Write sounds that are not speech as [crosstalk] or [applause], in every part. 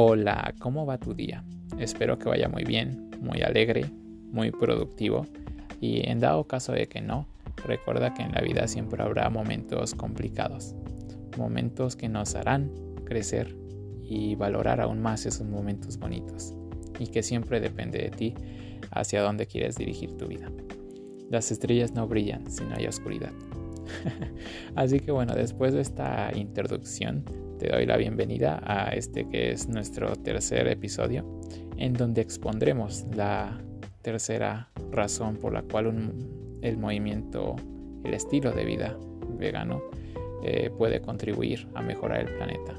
Hola, ¿cómo va tu día? Espero que vaya muy bien, muy alegre, muy productivo y en dado caso de que no, recuerda que en la vida siempre habrá momentos complicados, momentos que nos harán crecer y valorar aún más esos momentos bonitos y que siempre depende de ti hacia dónde quieres dirigir tu vida. Las estrellas no brillan si no hay oscuridad. [laughs] Así que bueno, después de esta introducción, te doy la bienvenida a este que es nuestro tercer episodio, en donde expondremos la tercera razón por la cual el movimiento, el estilo de vida vegano eh, puede contribuir a mejorar el planeta.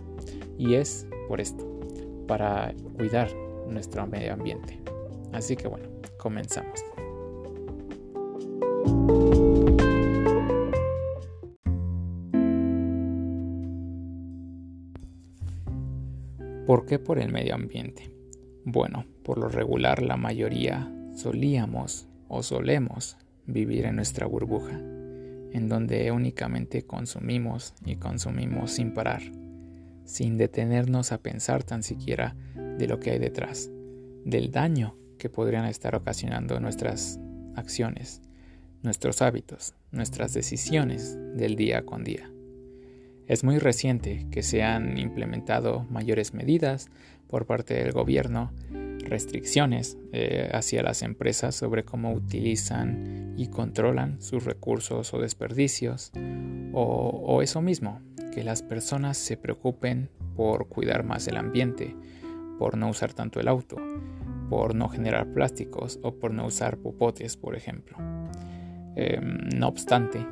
Y es por esto, para cuidar nuestro medio ambiente. Así que bueno, comenzamos. ¿Por qué por el medio ambiente? Bueno, por lo regular la mayoría solíamos o solemos vivir en nuestra burbuja, en donde únicamente consumimos y consumimos sin parar, sin detenernos a pensar tan siquiera de lo que hay detrás, del daño que podrían estar ocasionando nuestras acciones, nuestros hábitos, nuestras decisiones del día con día. Es muy reciente que se han implementado mayores medidas por parte del gobierno, restricciones eh, hacia las empresas sobre cómo utilizan y controlan sus recursos o desperdicios, o, eso mismo, que las personas se preocupen por cuidar más el ambiente, por no usar tanto el auto, por no generar plásticos o por no usar popotes, por ejemplo. Em, no obstante,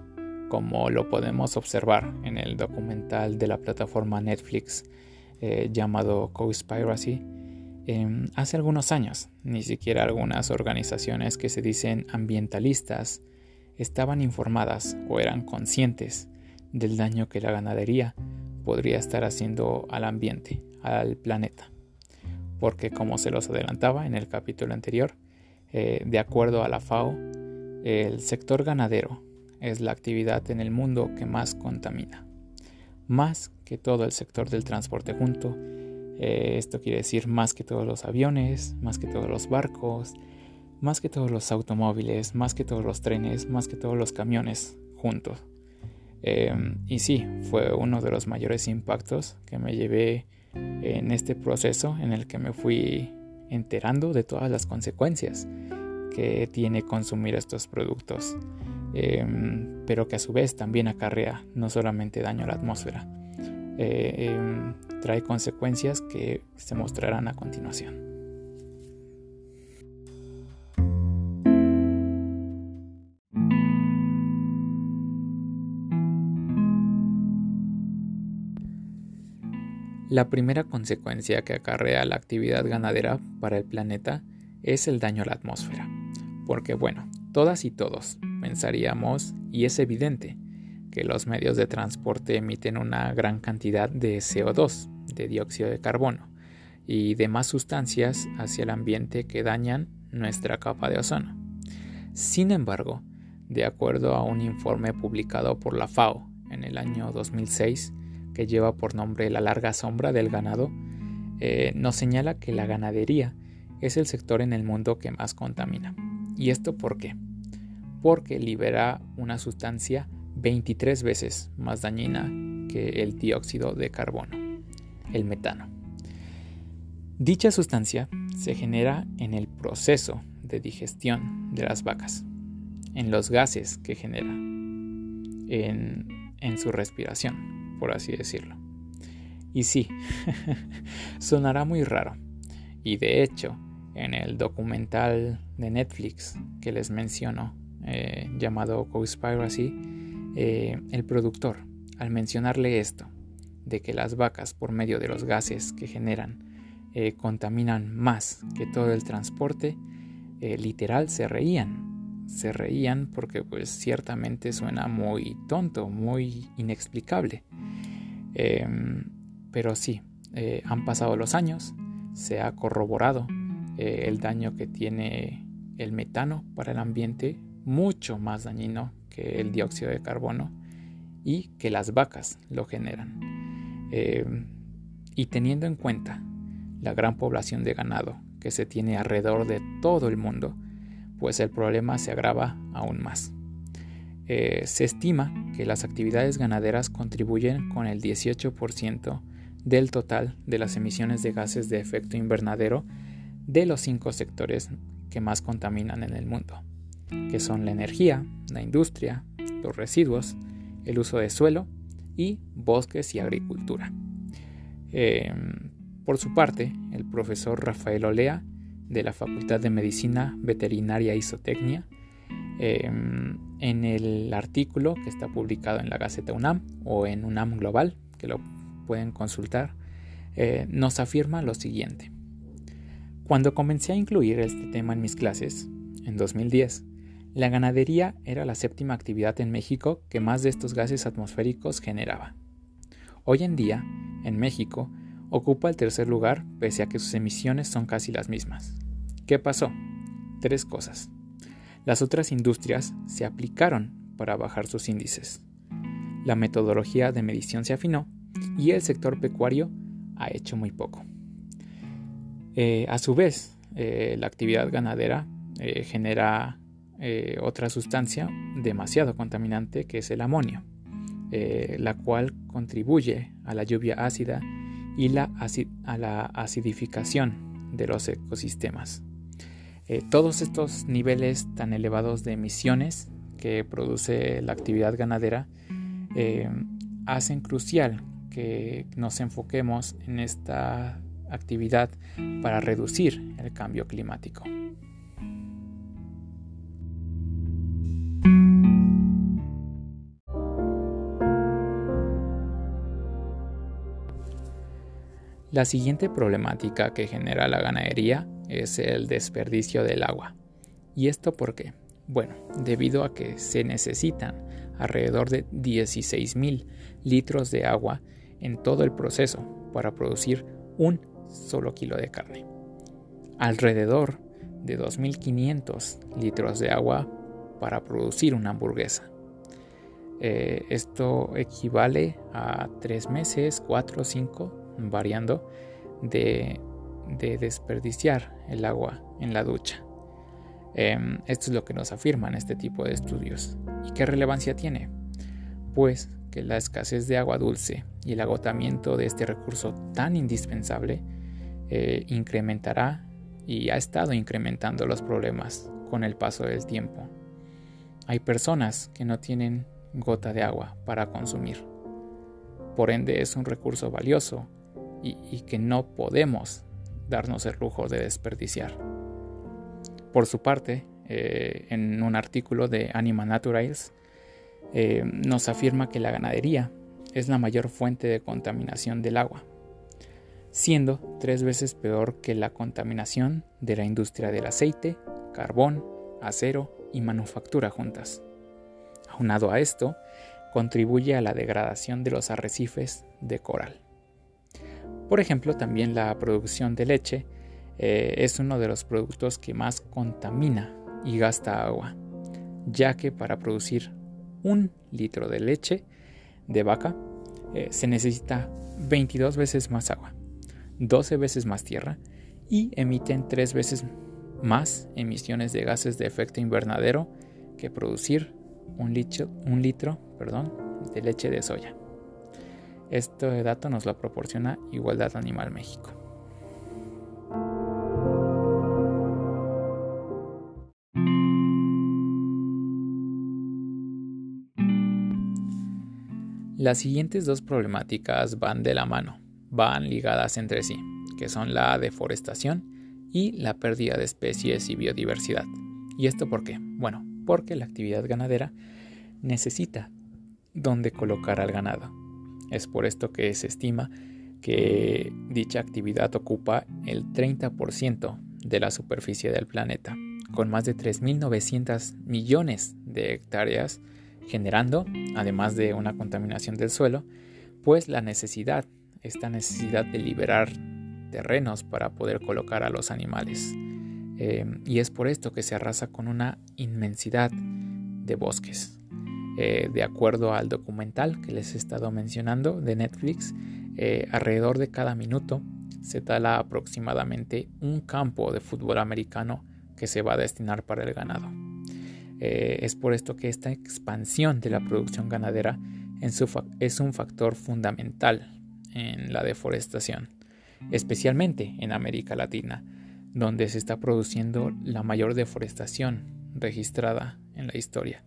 como lo podemos observar en el documental de la plataforma Netflix eh, llamado Cospiracy, em, hace algunos años ni siquiera algunas organizaciones que se dicen ambientalistas estaban informadas o eran conscientes del daño que la ganadería podría estar haciendo al ambiente, al planeta. Porque como se los adelantaba en el capítulo anterior, eh, de acuerdo a la FAO, el sector ganadero es la actividad en el mundo que más contamina, más que todo el sector del transporte junto. Eh, esto quiere decir más que todos los aviones, más que todos los barcos, más que todos los automóviles, más que todos los trenes, más que todos los camiones juntos. Em, y sí, fue uno de los mayores impactos que me llevé en este proceso en el que me fui enterando de todas las consecuencias que tiene consumir estos productos. Em, pero que a su vez también acarrea no solamente daño a la atmósfera, eh, em, trae consecuencias que se mostrarán a continuación. La primera consecuencia que acarrea la actividad ganadera para el planeta es el daño a la atmósfera. Porque bueno, todas y todos pensaríamos, y es evidente, que los medios de transporte emiten una gran cantidad de CO2, de dióxido de carbono, y demás sustancias hacia el ambiente que dañan nuestra capa de ozono. Sin embargo, de acuerdo a un informe publicado por la FAO en el año 2006, que lleva por nombre La larga sombra del ganado, eh, nos señala que la ganadería es el sector en el mundo que más contamina. ¿Y esto por qué? Porque libera una sustancia 23 veces más dañina que el dióxido de carbono, el metano. Dicha sustancia se genera en el proceso de digestión de las vacas, en los gases que genera, en, en su respiración, por así decirlo. Y sí, [laughs] sonará muy raro. Y de hecho, en el documental de Netflix que les menciono eh, llamado Cospiracy, eh, el productor, al mencionarle esto, de que las vacas por medio de los gases que generan eh, contaminan más que todo el transporte, literal se reían. Se reían porque pues ciertamente suena muy tonto, muy inexplicable. Em, pero sí, han pasado los años, se ha corroborado el daño que tiene el metano para el ambiente mucho más dañino que el dióxido de carbono y que las vacas lo generan. Eh, y teniendo en cuenta la gran población de ganado que se tiene alrededor de todo el mundo, pues el problema se agrava aún más. Eh, se estima que las actividades ganaderas contribuyen con el 18% del total de las emisiones de gases de efecto invernadero de los cinco sectores que más contaminan en el mundo, que son la energía, la industria, los residuos, el uso de suelo y bosques y agricultura. Em, por su parte, el profesor Rafael Olea, de la Facultad de Medicina Veterinaria y em, en el artículo que está publicado en la Gaceta UNAM o en UNAM Global, que lo pueden consultar, eh, nos afirma lo siguiente. Cuando comencé a incluir este tema en mis clases, en 2010, la ganadería era la séptima actividad en México que más de estos gases atmosféricos generaba. Hoy en día, en México, ocupa el tercer lugar pese a que sus emisiones son casi las mismas. ¿Qué pasó? Tres cosas. Las otras industrias se aplicaron para bajar sus índices. La metodología de medición se afinó y el sector pecuario ha hecho muy poco. Eh, a su vez, eh, la actividad ganadera eh, genera otra sustancia demasiado contaminante que es el amonio, la cual contribuye a la lluvia ácida y a la acidificación de los ecosistemas. Eh, todos estos niveles tan elevados de emisiones que produce la actividad ganadera eh, hacen crucial que nos enfoquemos en esta actividad para reducir el cambio climático. La siguiente problemática que genera la ganadería es el desperdicio del agua. ¿Y esto por qué? Bueno, debido a que se necesitan alrededor de 16.000 litros de agua en todo el proceso para producir un solo kilo de carne. Alrededor de 2.500 litros de agua para producir una hamburguesa. Eh, esto equivale a 3 meses, 4 o 5 variando, de, desperdiciar el agua en la ducha. Em, esto es lo que nos afirman este tipo de estudios. ¿Y qué relevancia tiene? Pues que la escasez de agua dulce y el agotamiento de este recurso tan indispensable eh, incrementará y ha estado incrementando los problemas con el paso del tiempo. Hay personas que no tienen gota de agua para consumir. Por ende es un recurso valioso y, que no podemos darnos el lujo de desperdiciar. Por su parte, eh, en un artículo de Anima Naturals, eh, nos afirma que la ganadería es la mayor fuente de contaminación del agua, siendo tres veces peor que la contaminación de la industria del aceite, carbón, acero y manufactura juntas. Aunado a esto, contribuye a la degradación de los arrecifes de coral. Por ejemplo, también la producción de leche eh, es uno de los productos que más contamina y gasta agua, ya que para producir un litro de leche de vaca eh, se necesita 22 veces más agua, 12 veces más tierra y emiten 3 veces más emisiones de gases de efecto invernadero que producir un litro, de leche de soya. Este dato nos lo proporciona Igualdad Animal México. Las siguientes dos problemáticas van de la mano, van ligadas entre sí, que son la deforestación y la pérdida de especies y biodiversidad. ¿Y esto por qué? Bueno, porque la actividad ganadera necesita dónde colocar al ganado es por esto que se estima que dicha actividad ocupa el 30% de la superficie del planeta, con más de 3.900 millones de hectáreas, generando, además de una contaminación del suelo, pues la necesidad, esta necesidad de liberar terrenos para poder colocar a los animales. Eh, y es por esto que se arrasa con una inmensidad de bosques. Eh, de acuerdo al documental que les he estado mencionando de Netflix, eh, alrededor de cada minuto se tala aproximadamente un campo de fútbol americano que se va a destinar para el ganado. Eh, es por esto que esta expansión de la producción ganadera es un factor fundamental en la deforestación, especialmente en América Latina, donde se está produciendo la mayor deforestación registrada en la historia,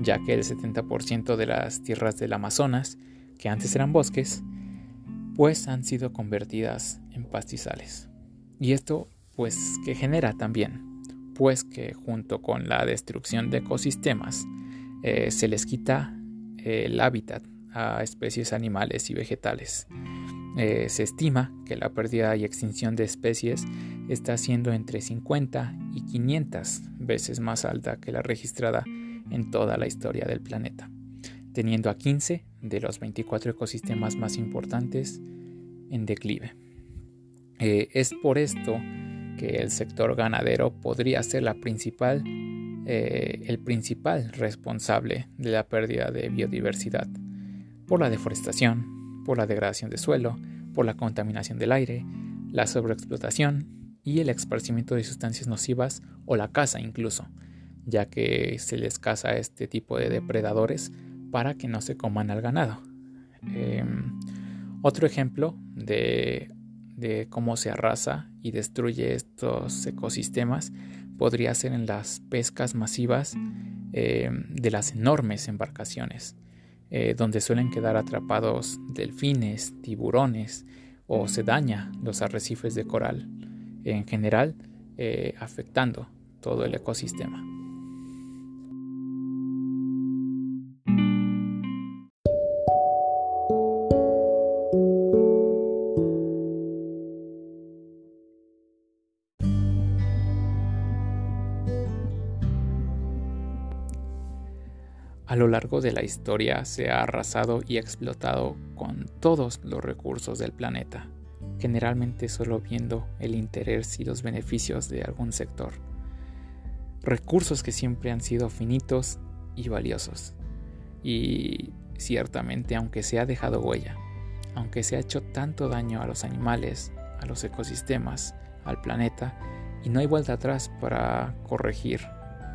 ya que el 70% de las tierras del Amazonas, que antes eran bosques, pues han sido convertidas en pastizales. Y esto pues que genera también, pues que junto con la destrucción de ecosistemas eh, se les quita el hábitat a especies animales y vegetales. Eh, se estima que la pérdida y extinción de especies está siendo entre 50 y 500 veces más alta que la registrada en toda la historia del planeta, teniendo a 15 de los 24 ecosistemas más importantes en declive. Eh, es por esto que el sector ganadero podría ser la principal, eh, el principal responsable de la pérdida de biodiversidad por la deforestación, por la degradación de suelo, por la contaminación del aire, la sobreexplotación y el esparcimiento de sustancias nocivas o la caza incluso, ya que se les caza este tipo de depredadores para que no se coman al ganado. Em, otro ejemplo de, cómo se arrasa y destruye estos ecosistemas podría ser en las pescas masivas em, de las enormes embarcaciones eh, donde suelen quedar atrapados delfines, tiburones o se daña los arrecifes de coral, en general eh, afectando todo el ecosistema. A lo largo de la historia se ha arrasado y explotado con todos los recursos del planeta, generalmente solo viendo el interés y los beneficios de algún sector. Recursos que siempre han sido finitos y valiosos. Y ciertamente aunque se ha dejado huella, aunque se ha hecho tanto daño a los animales, a los ecosistemas, al planeta, y no hay vuelta atrás para corregir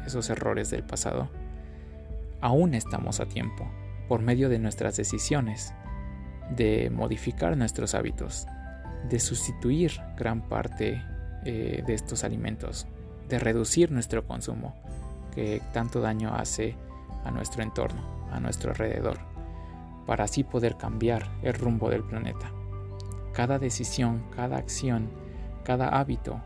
esos errores del pasado, aún estamos a tiempo, por medio de nuestras decisiones, de modificar nuestros hábitos, de sustituir gran parte eh, de estos alimentos, de reducir nuestro consumo, que tanto daño hace a nuestro entorno, a nuestro alrededor, para así poder cambiar el rumbo del planeta. Cada decisión, cada acción, cada hábito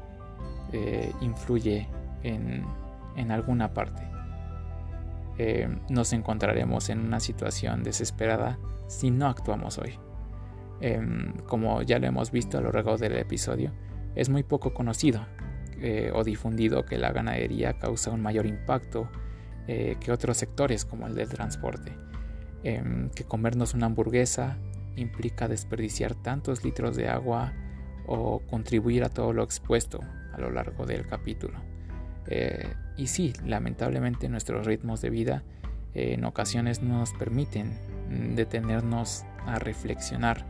eh, influye en alguna parte eh, nos encontraremos en una situación desesperada si no actuamos hoy. Em, como ya lo hemos visto a lo largo del episodio, es muy poco conocido eh, o difundido que la ganadería causa un mayor impacto eh, que otros sectores como el del transporte. Em, que comernos una hamburguesa implica desperdiciar tantos litros de agua o contribuir a todo lo expuesto a lo largo del capítulo. Eh, y sí, lamentablemente nuestros ritmos de vida eh, en ocasiones no nos permiten mm, detenernos a reflexionar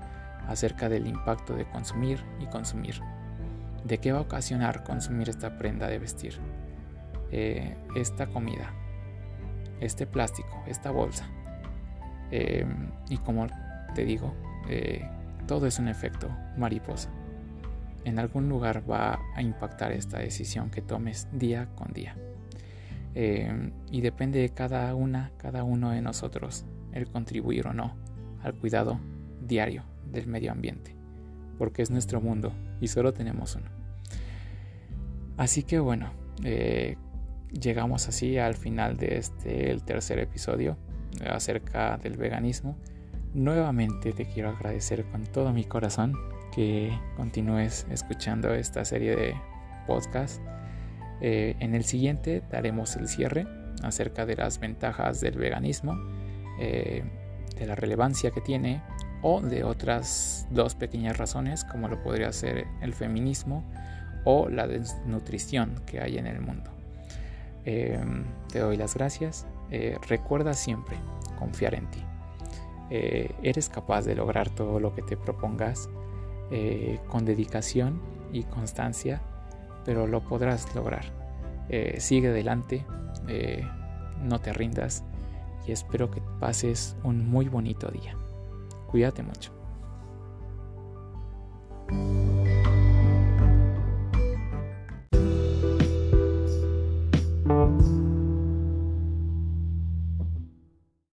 acerca del impacto de consumir y consumir. ¿De qué va a ocasionar consumir esta prenda de vestir? Eh, esta comida, este plástico, esta bolsa. y como te digo, todo es un efecto mariposa en algún lugar va a impactar esta decisión que tomes día con día. Eh, y depende de cada una, cada uno de nosotros, el contribuir o no al cuidado diario del medio ambiente, porque es nuestro mundo y solo tenemos uno. Así que bueno, eh, llegamos así al final de este, el tercer episodio acerca del veganismo. Nuevamente te quiero agradecer con todo mi corazón que continúes escuchando esta serie de podcasts. Eh, en el siguiente daremos el cierre acerca de las ventajas del veganismo, eh, de la relevancia que tiene o de otras dos pequeñas razones como lo podría ser el feminismo o la desnutrición que hay en el mundo. Eh, te doy las gracias. recuerda siempre confiar en ti. eres capaz de lograr todo lo que te propongas eh, con dedicación y constancia, pero lo podrás lograr. Eh, sigue adelante, eh, no te rindas y espero que pases un muy bonito día. Cuídate mucho.